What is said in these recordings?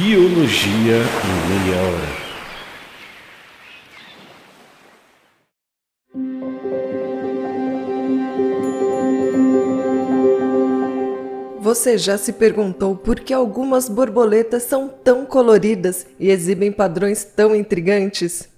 Biologia em Meia Hora. Você já se perguntou por que algumas borboletas são tão coloridas e exibem padrões tão intrigantes?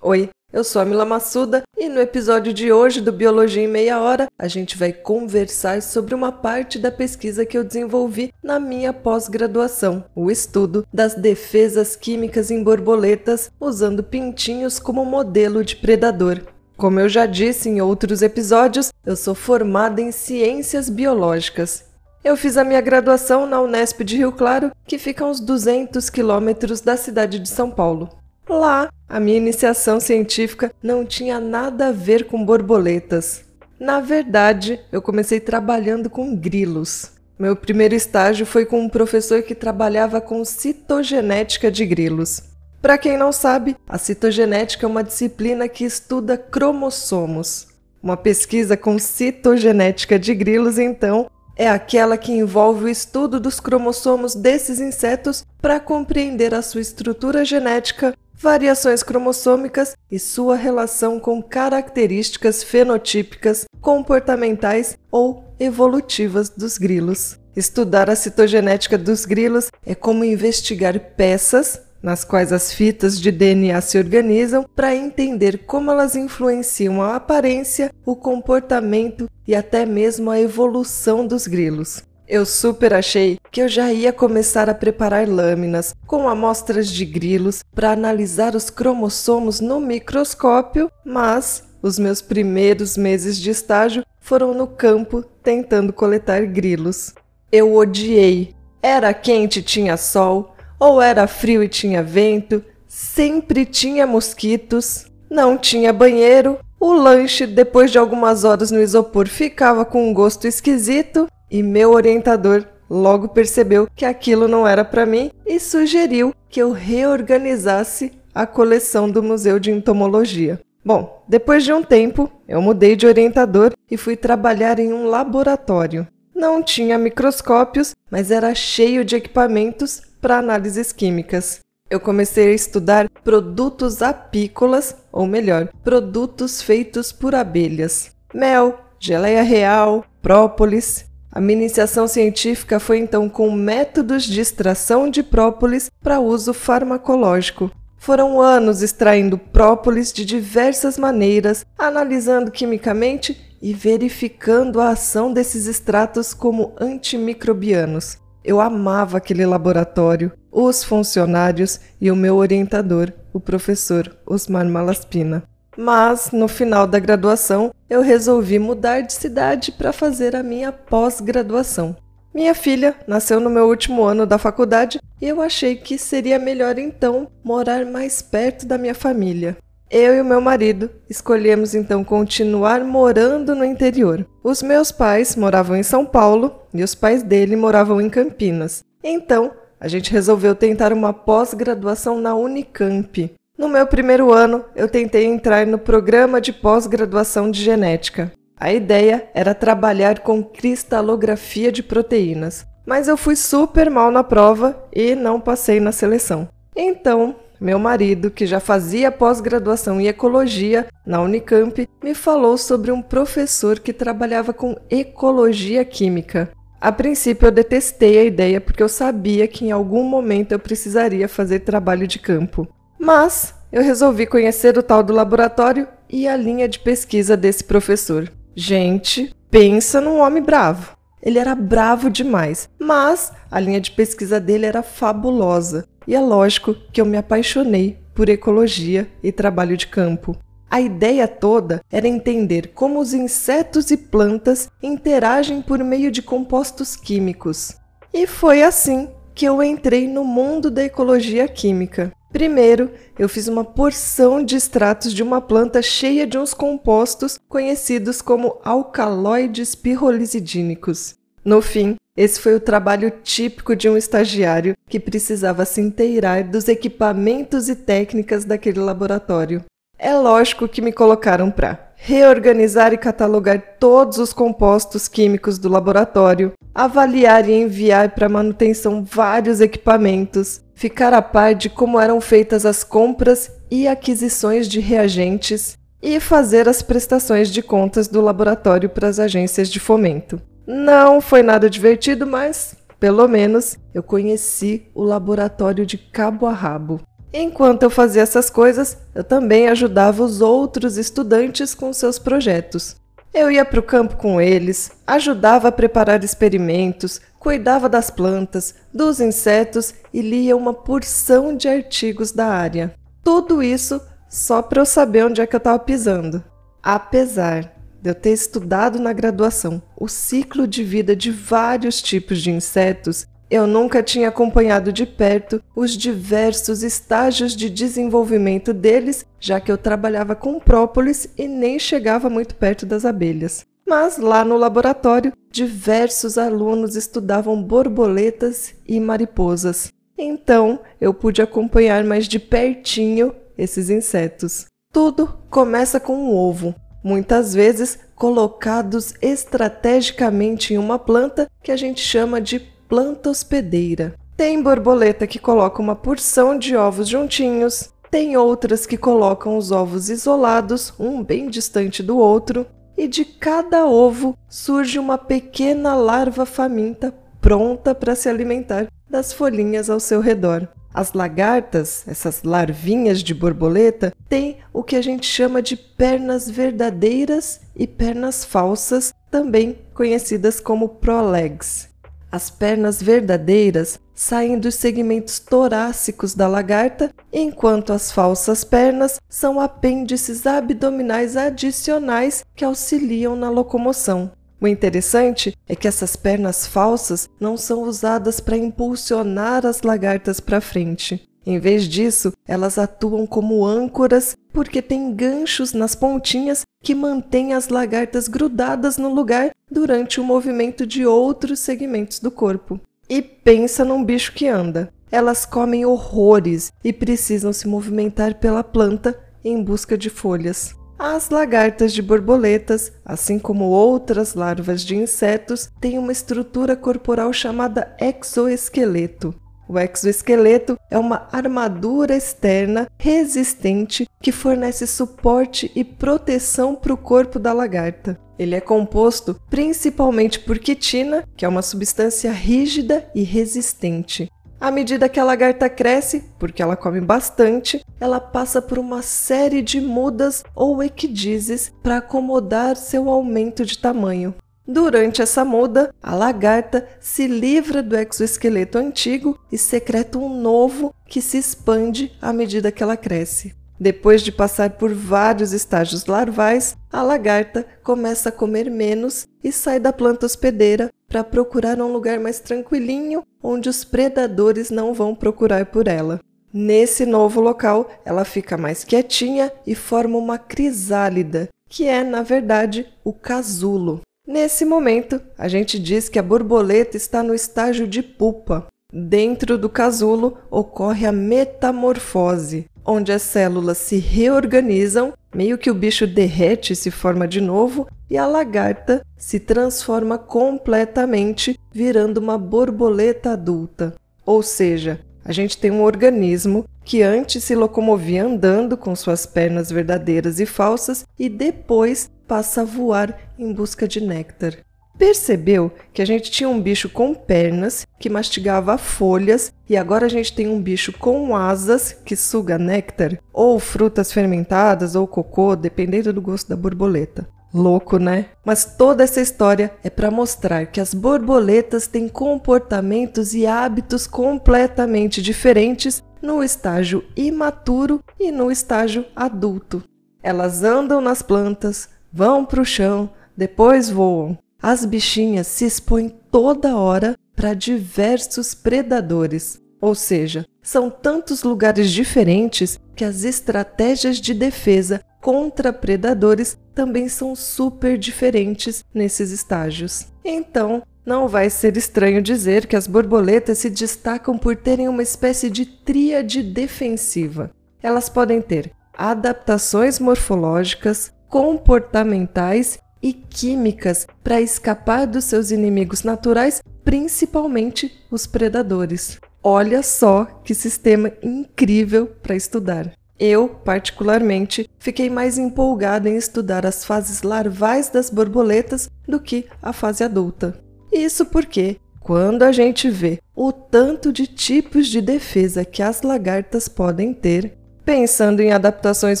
Oi, eu sou a Mila Massuda e no episódio de hoje do Biologia em Meia Hora a gente vai conversar sobre uma parte da pesquisa que eu desenvolvi na minha pós-graduação, o estudo das defesas químicas em borboletas usando pintinhos como modelo de predador. Como eu já disse em outros episódios, eu sou formada em ciências biológicas eu fiz a minha graduação na Unesp de Rio Claro, que fica a uns 200 quilômetros da cidade de São Paulo. Lá, a minha iniciação científica não tinha nada a ver com borboletas. Na verdade, eu comecei trabalhando com grilos. Meu primeiro estágio foi com um professor que trabalhava com citogenética de grilos. Para quem não sabe, a citogenética é uma disciplina que estuda cromossomos. Uma pesquisa com citogenética de grilos, então, é aquela que envolve o estudo dos cromossomos desses insetos para compreender a sua estrutura genética, variações cromossômicas e sua relação com características fenotípicas, comportamentais ou evolutivas dos grilos. Estudar a citogenética dos grilos é como investigar peças nas quais as fitas de DNA se organizam para entender como elas influenciam a aparência, o comportamento e até mesmo a evolução dos grilos. Eu super achei que eu já ia começar a preparar lâminas com amostras de grilos para analisar os cromossomos no microscópio, mas os meus primeiros meses de estágio foram no campo tentando coletar grilos. Eu odiei. Era quente e tinha sol, ou era frio e tinha vento, sempre tinha mosquitos, não tinha banheiro, o lanche, depois de algumas horas no isopor, ficava com um gosto esquisito e meu orientador logo percebeu que aquilo não era para mim e sugeriu que eu reorganizasse a coleção do Museu de Entomologia. Bom, depois de um tempo, eu mudei de orientador e fui trabalhar em um laboratório. Não tinha microscópios, mas era cheio de equipamentos para análises químicas. Eu comecei a estudar produtos apícolas, ou melhor, produtos feitos por abelhas. Mel, geleia real, própolis. A iniciação científica foi então com métodos de extração de própolis para uso farmacológico. Foram anos extraindo própolis de diversas maneiras, analisando quimicamente e verificando a ação desses extratos como antimicrobianos. Eu amava aquele laboratório, os funcionários e o meu orientador, o professor Osmar Malaspina. Mas, no final da graduação, eu resolvi mudar de cidade para fazer a minha pós-graduação. Minha filha nasceu no meu último ano da faculdade e eu achei que seria melhor então morar mais perto da minha família. Eu e o meu marido escolhemos então continuar morando no interior. Os meus pais moravam em São Paulo e os pais dele moravam em Campinas. Então, a gente resolveu tentar uma pós-graduação na Unicamp. No meu primeiro ano, eu tentei entrar no programa de pós-graduação de genética. A ideia era trabalhar com cristalografia de proteínas, mas eu fui super mal na prova e não passei na seleção. Então, meu marido, que já fazia pós-graduação em ecologia na Unicamp, me falou sobre um professor que trabalhava com ecologia química. A princípio eu detestei a ideia porque eu sabia que em algum momento eu precisaria fazer trabalho de campo. Mas eu resolvi conhecer o tal do laboratório e a linha de pesquisa desse professor. Gente, pensa num homem bravo. Ele era bravo demais, mas a linha de pesquisa dele era fabulosa. E é lógico que eu me apaixonei por ecologia e trabalho de campo. A ideia toda era entender como os insetos e plantas interagem por meio de compostos químicos. E foi assim que eu entrei no mundo da ecologia química. Primeiro, eu fiz uma porção de extratos de uma planta cheia de uns compostos conhecidos como alcaloides pirrolizidínicos. No fim, esse foi o trabalho típico de um estagiário que precisava se inteirar dos equipamentos e técnicas daquele laboratório. É lógico que me colocaram para reorganizar e catalogar todos os compostos químicos do laboratório, avaliar e enviar para manutenção vários equipamentos, ficar a par de como eram feitas as compras e aquisições de reagentes e fazer as prestações de contas do laboratório para as agências de fomento. Não foi nada divertido, mas pelo menos eu conheci o laboratório de cabo a rabo. Enquanto eu fazia essas coisas, eu também ajudava os outros estudantes com seus projetos. Eu ia para o campo com eles, ajudava a preparar experimentos, cuidava das plantas, dos insetos e lia uma porção de artigos da área. Tudo isso só para eu saber onde é que eu estava pisando. Apesar de eu ter estudado na graduação o ciclo de vida de vários tipos de insetos eu nunca tinha acompanhado de perto os diversos estágios de desenvolvimento deles, já que eu trabalhava com própolis e nem chegava muito perto das abelhas. Mas lá no laboratório, diversos alunos estudavam borboletas e mariposas. Então eu pude acompanhar mais de pertinho esses insetos. Tudo começa com um ovo, muitas vezes colocados estrategicamente em uma planta que a gente chama de planta hospedeira. Tem borboleta que coloca uma porção de ovos juntinhos, tem outras que colocam os ovos isolados, um bem distante do outro, e de cada ovo surge uma pequena larva faminta pronta para se alimentar das folhinhas ao seu redor. As lagartas, essas larvinhas de borboleta, têm o que a gente chama de pernas verdadeiras e pernas falsas, também conhecidas como prolegs. As pernas verdadeiras saem dos segmentos torácicos da lagarta, enquanto as falsas pernas são apêndices abdominais adicionais que auxiliam na locomoção. O interessante é que essas pernas falsas não são usadas para impulsionar as lagartas para frente. Em vez disso, elas atuam como âncoras porque têm ganchos nas pontinhas que mantêm as lagartas grudadas no lugar durante o movimento de outros segmentos do corpo. E pensa num bicho que anda. Elas comem horrores e precisam se movimentar pela planta em busca de folhas. As lagartas de borboletas, assim como outras larvas de insetos, têm uma estrutura corporal chamada exoesqueleto. O exoesqueleto é uma armadura externa resistente que fornece suporte e proteção para o corpo da lagarta. Ele é composto principalmente por quitina, que é uma substância rígida e resistente. À medida que a lagarta cresce, porque ela come bastante, ela passa por uma série de mudas ou equidizes para acomodar seu aumento de tamanho. Durante essa muda, a lagarta se livra do exoesqueleto antigo e secreta um novo que se expande à medida que ela cresce. Depois de passar por vários estágios larvais, a lagarta começa a comer menos e sai da planta hospedeira para procurar um lugar mais tranquilinho onde os predadores não vão procurar por ela. Nesse novo local, ela fica mais quietinha e forma uma crisálida, que é, na verdade, o casulo. Nesse momento, a gente diz que a borboleta está no estágio de pupa. Dentro do casulo ocorre a metamorfose, onde as células se reorganizam, meio que o bicho derrete e se forma de novo, e a lagarta se transforma completamente, virando uma borboleta adulta. Ou seja, a gente tem um organismo que antes se locomovia andando com suas pernas verdadeiras e falsas e depois passa a voar em busca de néctar. Percebeu que a gente tinha um bicho com pernas que mastigava folhas e agora a gente tem um bicho com asas que suga néctar ou frutas fermentadas ou cocô, dependendo do gosto da borboleta. Louco, né? Mas toda essa história é para mostrar que as borboletas têm comportamentos e hábitos completamente diferentes no estágio imaturo e no estágio adulto. Elas andam nas plantas, vão para o chão, depois voam. As bichinhas se expõem toda hora para diversos predadores, ou seja, são tantos lugares diferentes que as estratégias de defesa contra predadores também são super diferentes nesses estágios. Então, não vai ser estranho dizer que as borboletas se destacam por terem uma espécie de tríade defensiva. Elas podem ter adaptações morfológicas, comportamentais e químicas para escapar dos seus inimigos naturais, principalmente os predadores. Olha só que sistema incrível para estudar. Eu, particularmente, fiquei mais empolgada em estudar as fases larvais das borboletas do que a fase adulta. Isso porque, quando a gente vê o tanto de tipos de defesa que as lagartas podem ter, pensando em adaptações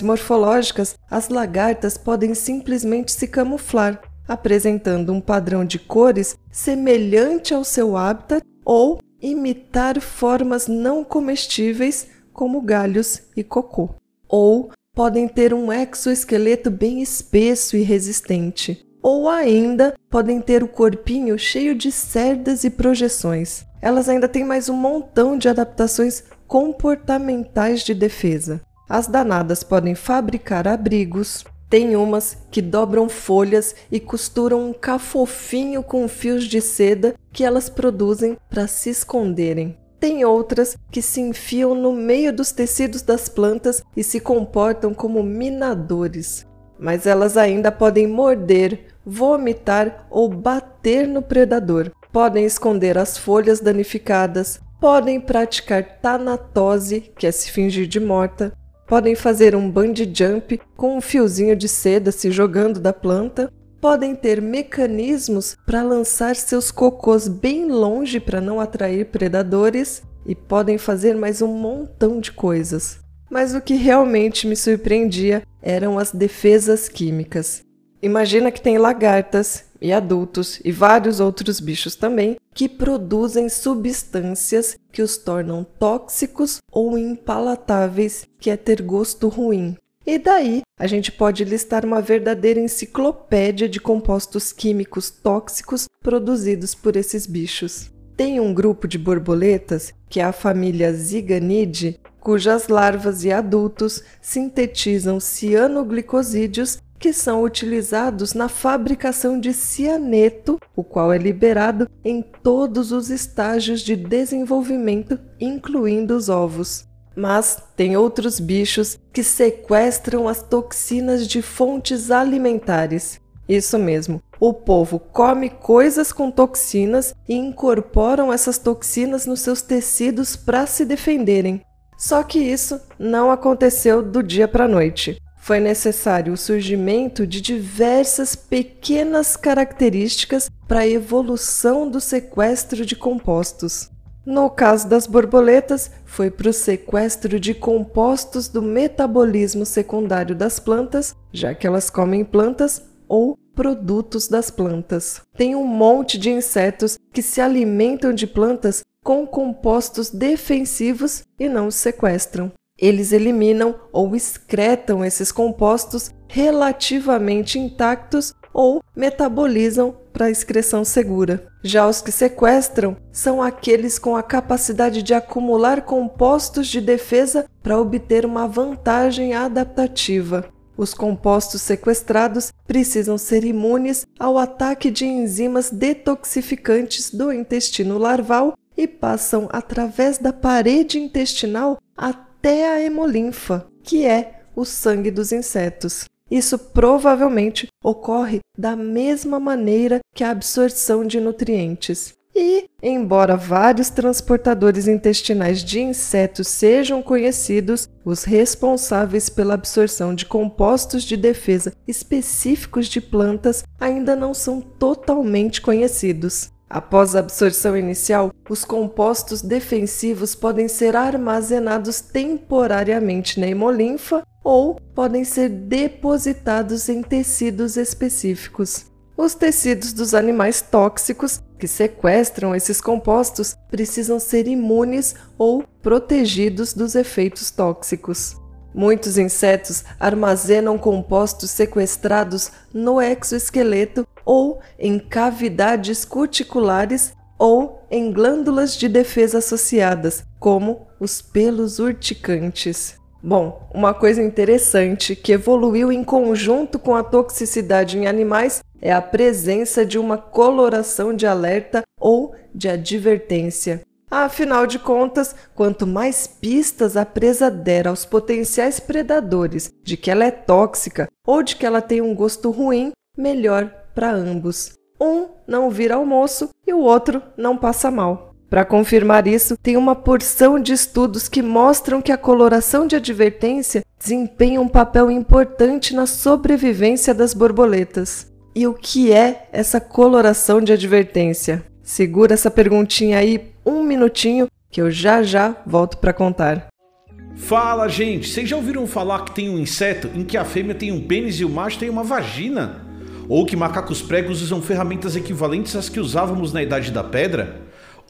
morfológicas, as lagartas podem simplesmente se camuflar, apresentando um padrão de cores semelhante ao seu hábitat ou imitar formas não comestíveis como galhos e cocô. Ou podem ter um exoesqueleto bem espesso e resistente. Ou ainda podem ter o corpinho cheio de cerdas e projeções. Elas ainda têm mais um montão de adaptações comportamentais de defesa. As danadas podem fabricar abrigos, tem umas que dobram folhas e costuram um cafofinho com fios de seda que elas produzem para se esconderem. Tem outras que se enfiam no meio dos tecidos das plantas e se comportam como minadores. Mas elas ainda podem morder, vomitar ou bater no predador. Podem esconder as folhas danificadas, podem praticar tanatose, que é se fingir de morta, podem fazer um bungee jump com um fiozinho de seda se jogando da planta, podem ter mecanismos para lançar seus cocôs bem longe para não atrair predadores e podem fazer mais um montão de coisas. Mas o que realmente me surpreendia eram as defesas químicas. Imagina que tem lagartas e adultos e vários outros bichos também que produzem substâncias que os tornam tóxicos ou impalatáveis, que é ter gosto ruim. E daí a gente pode listar uma verdadeira enciclopédia de compostos químicos tóxicos produzidos por esses bichos. Tem um grupo de borboletas, que é a família Ziganidae, cujas larvas e adultos sintetizam cianoglicosídeos que são utilizados na fabricação de cianeto, o qual é liberado em todos os estágios de desenvolvimento, incluindo os ovos. Mas tem outros bichos que sequestram as toxinas de fontes alimentares. Isso mesmo, o povo come coisas com toxinas e incorporam essas toxinas nos seus tecidos para se defenderem. Só que isso não aconteceu do dia para a noite foi necessário o surgimento de diversas pequenas características para a evolução do sequestro de compostos. No caso das borboletas, foi para o sequestro de compostos do metabolismo secundário das plantas, já que elas comem plantas ou produtos das plantas. Tem um monte de insetos que se alimentam de plantas com compostos defensivos e não os sequestram. Eles eliminam ou excretam esses compostos relativamente intactos ou metabolizam para excreção segura. Já os que sequestram são aqueles com a capacidade de acumular compostos de defesa para obter uma vantagem adaptativa. Os compostos sequestrados precisam ser imunes ao ataque de enzimas detoxificantes do intestino larval e passam através da parede intestinal até até a hemolinfa, que é o sangue dos insetos. Isso provavelmente ocorre da mesma maneira que a absorção de nutrientes. E, embora vários transportadores intestinais de insetos sejam conhecidos, os responsáveis pela absorção de compostos de defesa específicos de plantas ainda não são totalmente conhecidos. Após a absorção inicial, os compostos defensivos podem ser armazenados temporariamente na hemolinfa ou podem ser depositados em tecidos específicos. Os tecidos dos animais tóxicos que sequestram esses compostos precisam ser imunes ou protegidos dos efeitos tóxicos. Muitos insetos armazenam compostos sequestrados no exoesqueleto ou em cavidades cuticulares ou em glândulas de defesa associadas, como os pelos urticantes. Bom, uma coisa interessante que evoluiu em conjunto com a toxicidade em animais é a presença de uma coloração de alerta ou de advertência. Afinal de contas, quanto mais pistas a presa der aos potenciais predadores de que ela é tóxica ou de que ela tem um gosto ruim, melhor para ambos. Um não vira almoço e o outro não passa mal. Para confirmar isso, tem uma porção de estudos que mostram que a coloração de advertência desempenha um papel importante na sobrevivência das borboletas. E o que é essa coloração de advertência? Segura essa perguntinha aí um minutinho que eu já já volto para contar. Fala, gente! Vocês já ouviram falar que tem um inseto em que a fêmea tem um pênis e o macho tem uma vagina? Ou que macacos pregos usam ferramentas equivalentes às que usávamos na Idade da Pedra?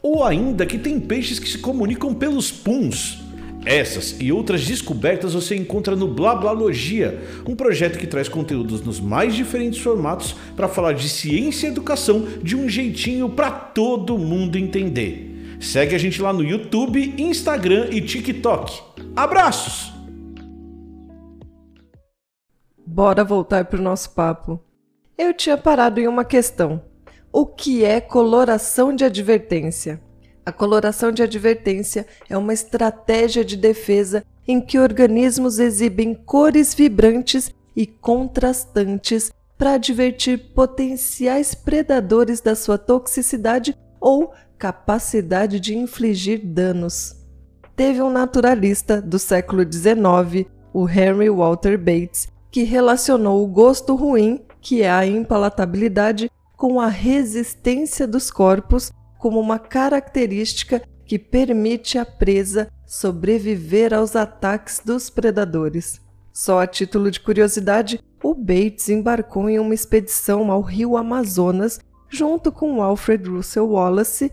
Ou ainda que tem peixes que se comunicam pelos puns? Essas e outras descobertas você encontra no Blablalogia, um projeto que traz conteúdos nos mais diferentes formatos para falar de ciência e educação de um jeitinho para todo mundo entender. Segue a gente lá no YouTube, Instagram e TikTok. Abraços! Bora voltar para o nosso papo. Eu tinha parado em uma questão. O que é coloração de advertência? A coloração de advertência é uma estratégia de defesa em que organismos exibem cores vibrantes e contrastantes para advertir potenciais predadores da sua toxicidade ou capacidade de infligir danos. Teve um naturalista do século XIX, o Henry Walter Bates, que relacionou o gosto ruim, que é a impalatabilidade, com a resistência dos corpos como uma característica que permite à presa sobreviver aos ataques dos predadores. Só a título de curiosidade, o Bates embarcou em uma expedição ao rio Amazonas junto com Alfred Russel Wallace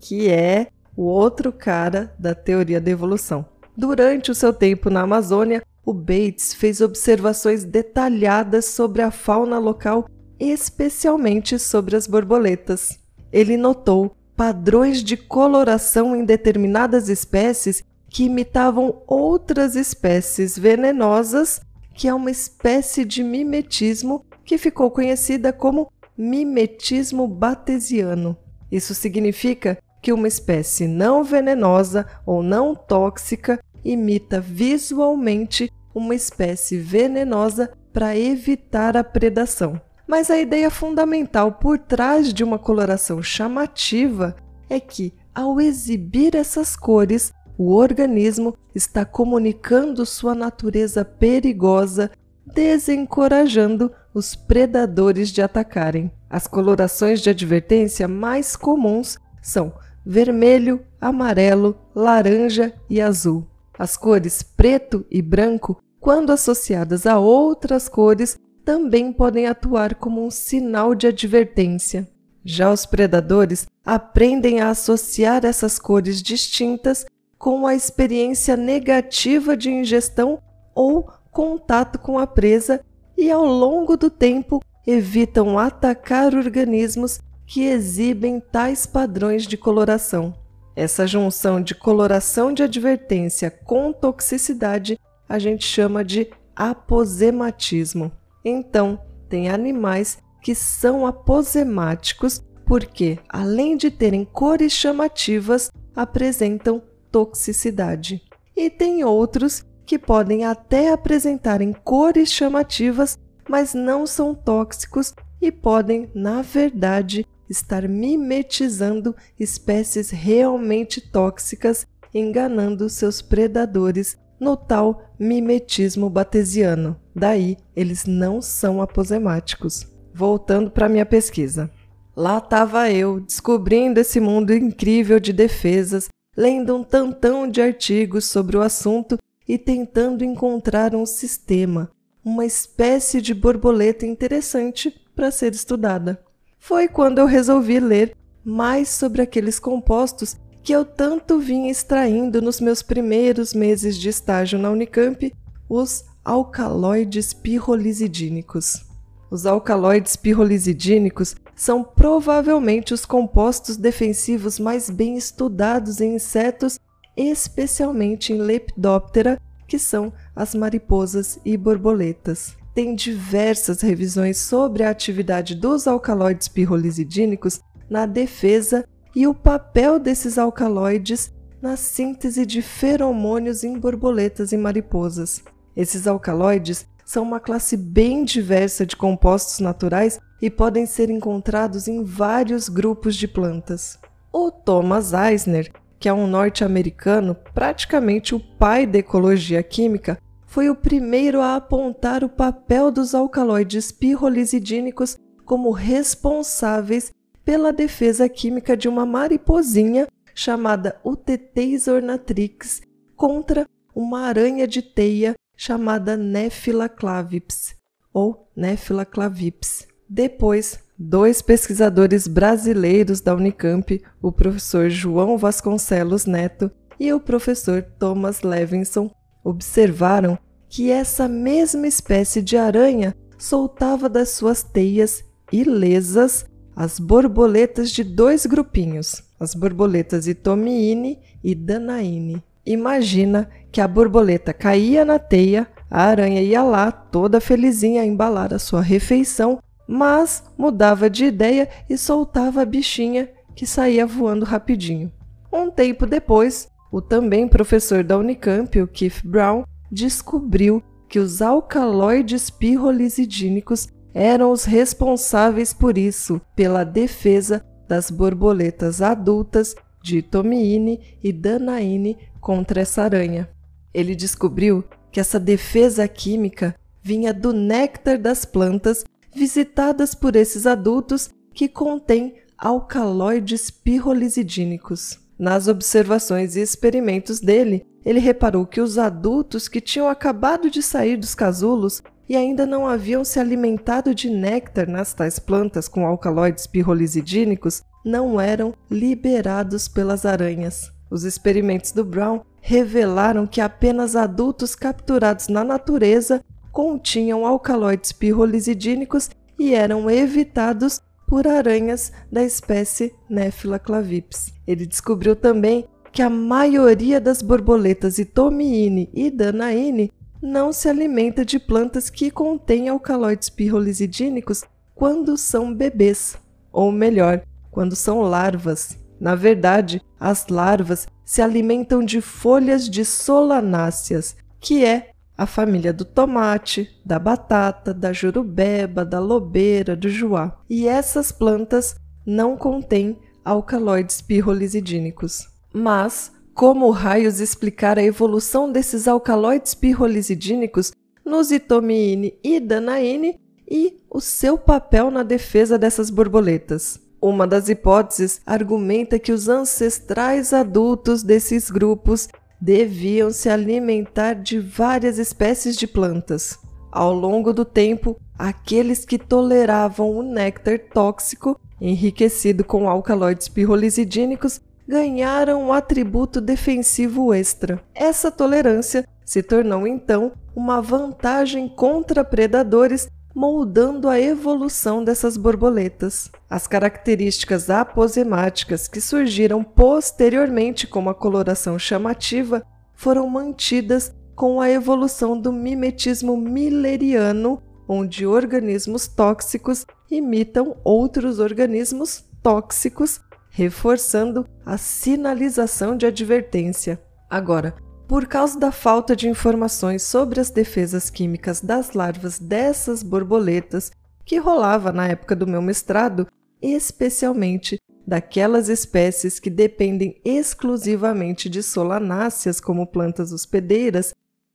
que é o outro cara da teoria da evolução. Durante o seu tempo na Amazônia, o Bates fez observações detalhadas sobre a fauna local, especialmente sobre as borboletas. Ele notou padrões de coloração em determinadas espécies que imitavam outras espécies venenosas, que é uma espécie de mimetismo que ficou conhecida como mimetismo batesiano. Isso significa que uma espécie não venenosa ou não tóxica imita visualmente uma espécie venenosa para evitar a predação. Mas a ideia fundamental por trás de uma coloração chamativa é que, ao exibir essas cores, o organismo está comunicando sua natureza perigosa, desencorajando os predadores de atacarem. As colorações de advertência mais comuns são vermelho, amarelo, laranja e azul. As cores preto e branco, quando associadas a outras cores, também podem atuar como um sinal de advertência. Já os predadores aprendem a associar essas cores distintas com a experiência negativa de ingestão ou contato com a presa e, ao longo do tempo, evitam atacar organismos que exibem tais padrões de coloração. Essa junção de coloração de advertência com toxicidade a gente chama de aposematismo. Então, tem animais que são aposemáticos porque, além de terem cores chamativas, apresentam toxicidade. E tem outros que podem até apresentarem cores chamativas, mas não são tóxicos e podem, na verdade, estar mimetizando espécies realmente tóxicas, enganando seus predadores no tal mimetismo batesiano. Daí, eles não são aposemáticos. Voltando para minha pesquisa. Lá estava eu, descobrindo esse mundo incrível de defesas, lendo um tantão de artigos sobre o assunto e tentando encontrar um sistema, uma espécie de borboleta interessante para ser estudada foi quando eu resolvi ler mais sobre aqueles compostos que eu tanto vinha extraindo nos meus primeiros meses de estágio na Unicamp, os alcaloides pirrolizidínicos. Os alcaloides pirrolizidínicos são provavelmente os compostos defensivos mais bem estudados em insetos, especialmente em Lepidoptera, que são as mariposas e borboletas tem diversas revisões sobre a atividade dos alcaloides pirrolizidínicos na defesa e o papel desses alcaloides na síntese de feromônios em borboletas e mariposas. Esses alcaloides são uma classe bem diversa de compostos naturais e podem ser encontrados em vários grupos de plantas. O Thomas Eisner, que é um norte-americano, praticamente o pai da ecologia química, foi o primeiro a apontar o papel dos alcaloides pirrolizidínicos como responsáveis pela defesa química de uma mariposinha chamada Utetes ornatrix contra uma aranha de teia chamada Nephila clavips ou Nephila clavips. Depois, dois pesquisadores brasileiros da Unicamp, o professor João Vasconcelos Neto e o professor Thomas Levinson, observaram que essa mesma espécie de aranha soltava das suas teias ilesas as borboletas de dois grupinhos, as borboletas Itomiine e Danaine. Imagina que a borboleta caía na teia, a aranha ia lá, toda felizinha, a embalar a sua refeição, mas mudava de ideia e soltava a bichinha que saía voando rapidinho. Um tempo depois, o também professor da Unicamp, o Keith Brown, descobriu que os alcaloides pirrolizidínicos eram os responsáveis por isso, pela defesa das borboletas adultas de Tomiine e Danaine contra essa aranha. Ele descobriu que essa defesa química vinha do néctar das plantas visitadas por esses adultos que contêm alcaloides pirrolizidínicos. Nas observações e experimentos dele, ele reparou que os adultos que tinham acabado de sair dos casulos e ainda não haviam se alimentado de néctar nas tais plantas com alcaloides pirrolizidínicos não eram liberados pelas aranhas. Os experimentos do Brown revelaram que apenas adultos capturados na natureza continham alcaloides pirrolizidínicos e eram evitados por aranhas da espécie Nephila clavips. Ele descobriu também que a maioria das borboletas Itomiine e Danaine não se alimenta de plantas que contêm alcaloides pirrolizidínicos quando são bebês, ou melhor, quando são larvas. Na verdade, as larvas se alimentam de folhas de solanáceas, que é a família do tomate, da batata, da jurubeba, da lobeira, do juá. E essas plantas não contêm alcaloides pirrolizidínicos. Mas como raios explicar a evolução desses alcaloides pirrolizidínicos nos itomiine e danaine e o seu papel na defesa dessas borboletas. Uma das hipóteses argumenta que os ancestrais adultos desses grupos deviam se alimentar de várias espécies de plantas. Ao longo do tempo, aqueles que toleravam o néctar tóxico, enriquecido com alcaloides pirrolizidínicos, ganharam um atributo defensivo extra. Essa tolerância se tornou então uma vantagem contra predadores, moldando a evolução dessas borboletas. As características aposemáticas que surgiram posteriormente como a coloração chamativa foram mantidas com a evolução do mimetismo milleriano, onde organismos tóxicos imitam outros organismos tóxicos reforçando a sinalização de advertência. Agora, por causa da falta de informações sobre as defesas químicas das larvas dessas borboletas que rolava na época do meu mestrado, especialmente daquelas espécies que dependem exclusivamente de solanáceas como plantas hospedeiras,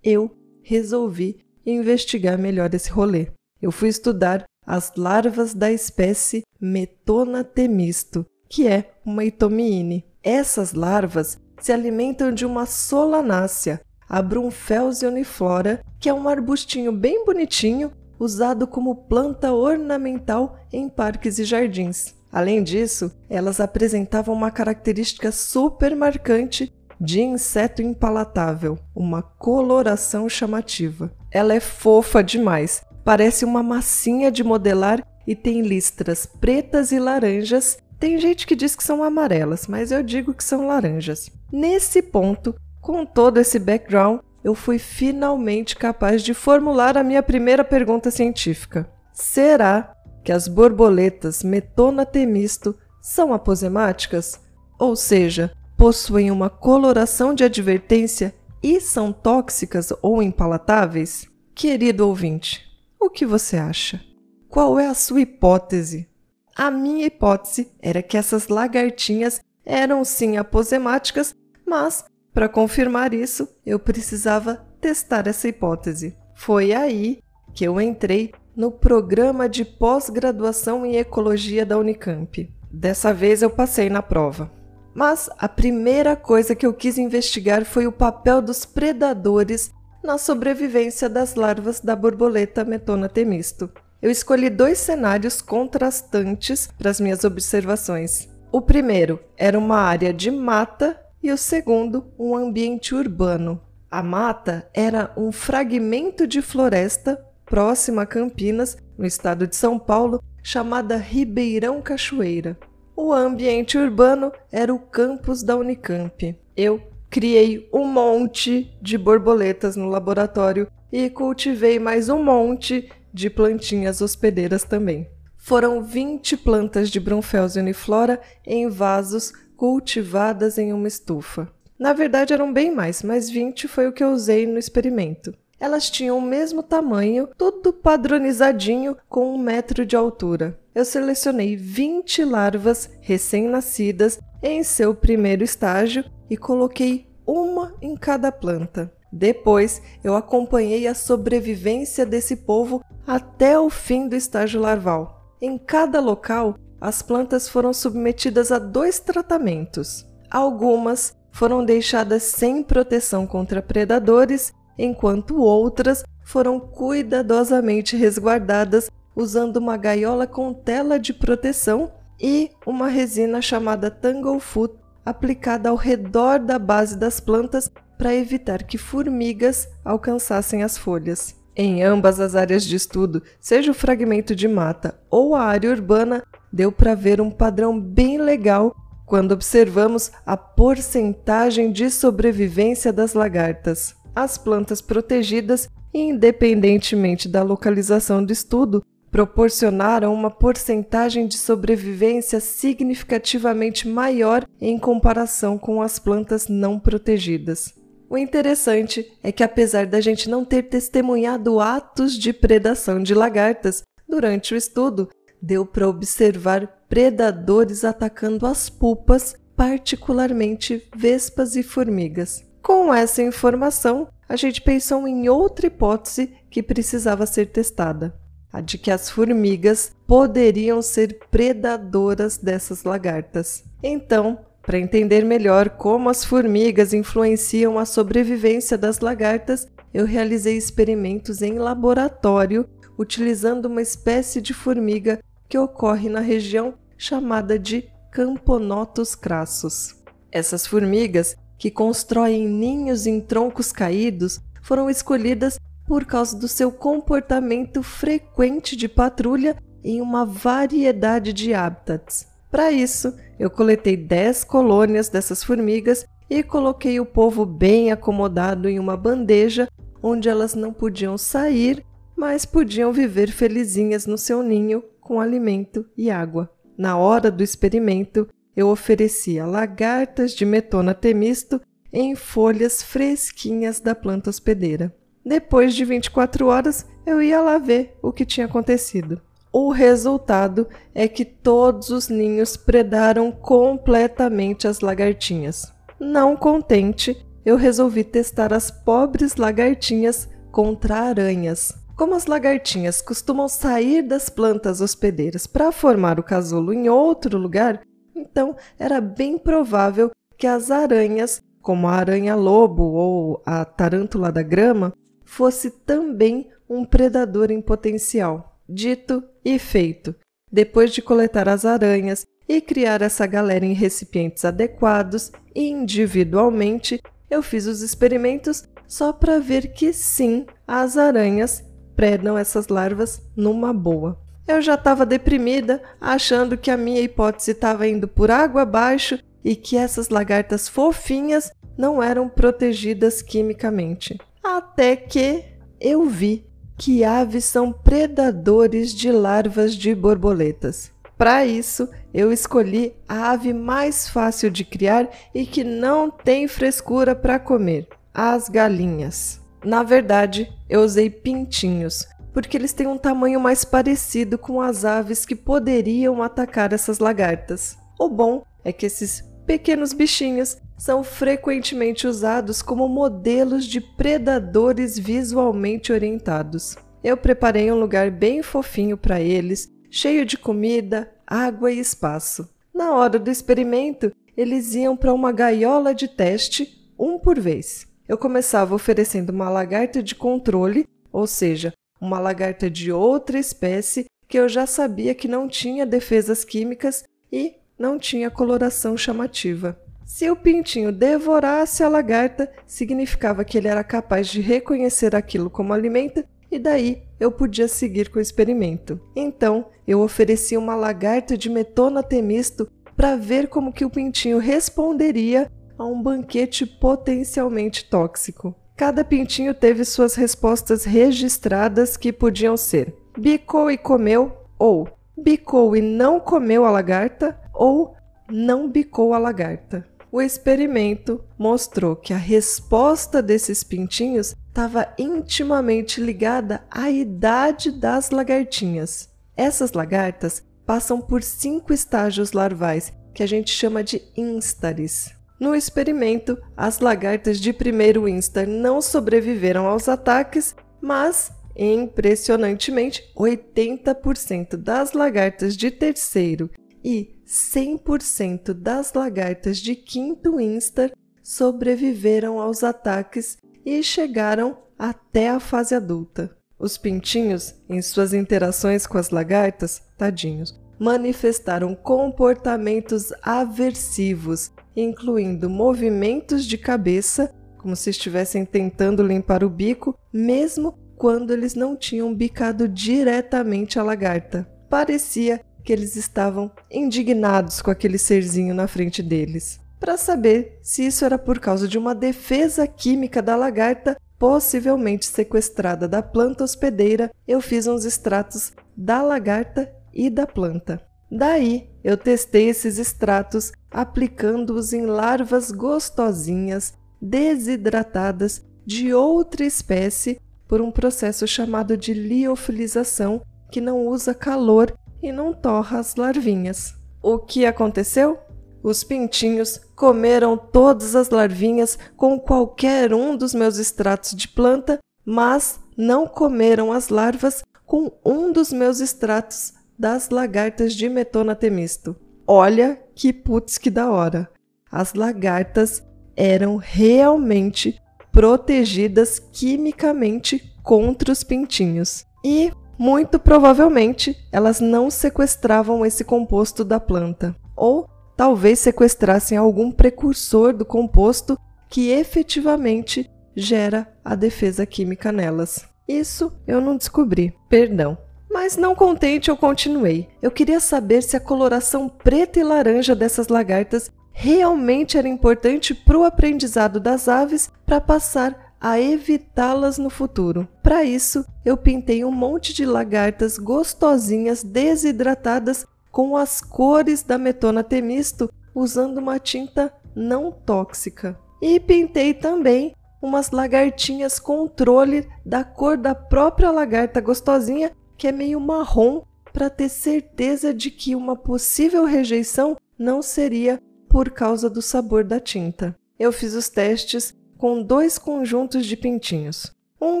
eu resolvi investigar melhor esse rolê. Eu fui estudar as larvas da espécie Metona temisto, que é uma itomiine. Essas larvas se alimentam de uma solanácea, a Brunfelsia uniflora, que é um arbustinho bem bonitinho usado como planta ornamental em parques e jardins. Além disso, elas apresentavam uma característica super marcante de inseto impalatável, uma coloração chamativa. Ela é fofa demais, parece uma massinha de modelar e tem listras pretas e laranjas tem gente que diz que são amarelas, mas eu digo que são laranjas. Nesse ponto, com todo esse background, eu fui finalmente capaz de formular a minha primeira pergunta científica. Será que as borboletas Metona temisto são aposemáticas? Ou seja, possuem uma coloração de advertência e são tóxicas ou impalatáveis? Querido ouvinte, o que você acha? Qual é a sua hipótese? A minha hipótese era que essas lagartinhas eram sim aposemáticas, mas para confirmar isso, eu precisava testar essa hipótese. Foi aí que eu entrei no programa de pós-graduação em ecologia da Unicamp. Dessa vez eu passei na prova. Mas a primeira coisa que eu quis investigar foi o papel dos predadores na sobrevivência das larvas da borboleta Metona temisto. Eu escolhi dois cenários contrastantes para as minhas observações. O primeiro era uma área de mata e o segundo, um ambiente urbano. A mata era um fragmento de floresta próxima a Campinas, no estado de São Paulo, chamada Ribeirão Cachoeira. O ambiente urbano era o campus da Unicamp. Eu criei um monte de borboletas no laboratório e cultivei mais um monte de plantinhas hospedeiras também. Foram 20 plantas de Brunfels uniflora em vasos cultivadas em uma estufa. Na verdade eram bem mais, mas 20 foi o que eu usei no experimento. Elas tinham o mesmo tamanho, tudo padronizadinho, com um metro de altura. Eu selecionei 20 larvas recém-nascidas em seu primeiro estágio e coloquei uma em cada planta. Depois, eu acompanhei a sobrevivência desse povo até o fim do estágio larval. Em cada local, as plantas foram submetidas a dois tratamentos. Algumas foram deixadas sem proteção contra predadores enquanto outras foram cuidadosamente resguardadas usando uma gaiola com tela de proteção e uma resina chamada Tanglefoot aplicada ao redor da base das plantas para evitar que formigas alcançassem as folhas. Em ambas as áreas de estudo, seja o fragmento de mata ou a área urbana, deu para ver um padrão bem legal quando observamos a porcentagem de sobrevivência das lagartas as plantas protegidas, independentemente da localização do estudo, proporcionaram uma porcentagem de sobrevivência significativamente maior em comparação com as plantas não protegidas. O interessante é que, apesar da gente não ter testemunhado atos de predação de lagartas durante o estudo, deu para observar predadores atacando as pupas, particularmente vespas e formigas. Com essa informação, a gente pensou em outra hipótese que precisava ser testada: a de que as formigas poderiam ser predadoras dessas lagartas. Então, para entender melhor como as formigas influenciam a sobrevivência das lagartas, eu realizei experimentos em laboratório utilizando uma espécie de formiga que ocorre na região chamada de Camponotus crassus. Essas formigas que constroem ninhos em troncos caídos, foram escolhidas por causa do seu comportamento frequente de patrulha em uma variedade de hábitats. Para isso, eu coletei 10 colônias dessas formigas e coloquei o povo bem acomodado em uma bandeja onde elas não podiam sair, mas podiam viver felizinhas no seu ninho com alimento e água. Na hora do experimento, eu oferecia lagartas de metona temisto em folhas fresquinhas da planta hospedeira. Depois de 24 horas, eu ia lá ver o que tinha acontecido. O resultado é que todos os ninhos predaram completamente as lagartinhas. Não contente, eu resolvi testar as pobres lagartinhas contra aranhas. Como as lagartinhas costumam sair das plantas hospedeiras para formar o casulo em outro lugar, então, era bem provável que as aranhas, como a aranha-lobo ou a tarântula da grama, fosse também um predador em potencial. Dito e feito. Depois de coletar as aranhas e criar essa galera em recipientes adequados individualmente, eu fiz os experimentos só para ver que sim, as aranhas predam essas larvas numa boa. Eu já estava deprimida, achando que a minha hipótese estava indo por água abaixo e que essas lagartas fofinhas não eram protegidas quimicamente. Até que eu vi que aves são predadores de larvas de borboletas. Para isso, eu escolhi a ave mais fácil de criar e que não tem frescura para comer: as galinhas. Na verdade, eu usei pintinhos, porque eles têm um tamanho mais parecido com as aves que poderiam atacar essas lagartas. O bom é que esses pequenos bichinhos são frequentemente usados como modelos de predadores visualmente orientados. Eu preparei um lugar bem fofinho para eles, cheio de comida, água e espaço. Na hora do experimento, eles iam para uma gaiola de teste, um por vez. Eu começava oferecendo uma lagarta de controle, ou seja, uma lagarta de outra espécie que eu já sabia que não tinha defesas químicas e não tinha coloração chamativa. Se o pintinho devorasse a lagarta, significava que ele era capaz de reconhecer aquilo como alimento e daí eu podia seguir com o experimento. Então, eu ofereci uma lagarta de metona temisto para ver como que o pintinho responderia a um banquete potencialmente tóxico. Cada pintinho teve suas respostas registradas que podiam ser: bicou e comeu, ou bicou e não comeu a lagarta, ou não bicou a lagarta. O experimento mostrou que a resposta desses pintinhos estava intimamente ligada à idade das lagartinhas. Essas lagartas passam por cinco estágios larvais que a gente chama de instares. No experimento, as lagartas de primeiro instar não sobreviveram aos ataques, mas, impressionantemente, 80% das lagartas de terceiro e 100% das lagartas de quinto instar sobreviveram aos ataques e chegaram até a fase adulta. Os pintinhos, em suas interações com as lagartas, tadinhos, manifestaram comportamentos aversivos, incluindo movimentos de cabeça, como se estivessem tentando limpar o bico, mesmo quando eles não tinham bicado diretamente a lagarta. Parecia que eles estavam indignados com aquele serzinho na frente deles. Para saber se isso era por causa de uma defesa química da lagarta, possivelmente sequestrada da planta hospedeira, eu fiz uns extratos da lagarta e da planta. Daí, eu testei esses extratos aplicando-os em larvas gostosinhas, desidratadas de outra espécie por um processo chamado de liofilização, que não usa calor e não torra as larvinhas. O que aconteceu? Os pintinhos comeram todas as larvinhas com qualquer um dos meus extratos de planta, mas não comeram as larvas com um dos meus extratos das lagartas de Metona temisto. Olha que putz que da hora! As lagartas eram realmente protegidas quimicamente contra os pintinhos. E muito provavelmente, elas não sequestravam esse composto da planta, ou talvez sequestrassem algum precursor do composto que efetivamente gera a defesa química nelas. Isso eu não descobri, perdão. Mas não contente, eu continuei. Eu queria saber se a coloração preta e laranja dessas lagartas realmente era importante para o aprendizado das aves para passar a evitá-las no futuro. Para isso, eu pintei um monte de lagartas gostosinhas desidratadas com as cores da metona temisto usando uma tinta não tóxica. E pintei também umas lagartinhas controle da cor da própria lagarta gostosinha, que é meio marrom, para ter certeza de que uma possível rejeição não seria por causa do sabor da tinta. Eu fiz os testes com dois conjuntos de pintinhos. Um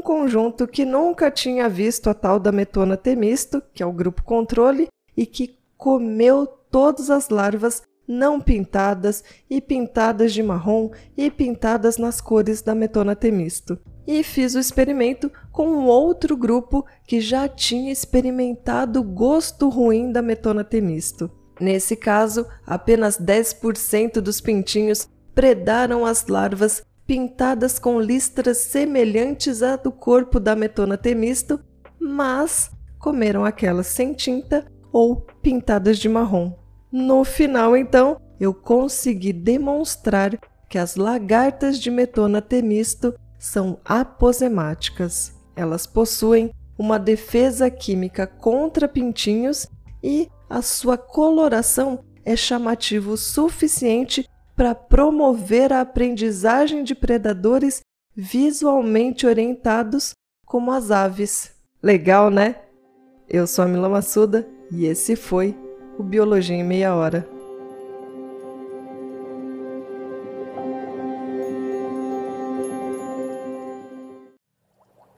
conjunto que nunca tinha visto a tal da metona temisto, que é o grupo controle, e que comeu todas as larvas não pintadas e pintadas de marrom e pintadas nas cores da metona temisto. E fiz o experimento com um outro grupo que já tinha experimentado o gosto ruim da metona temisto. Nesse caso, apenas 10% dos pintinhos predaram as larvas pintadas com listras semelhantes à do corpo da metona temisto, mas comeram aquelas sem tinta ou pintadas de marrom. No final, então, eu consegui demonstrar que as lagartas de metona temisto são aposemáticas. Elas possuem uma defesa química contra pintinhos e a sua coloração é chamativo suficiente para promover a aprendizagem de predadores visualmente orientados como as aves. Legal, né? Eu sou a Mila Massuda e esse foi o Biologia em Meia Hora.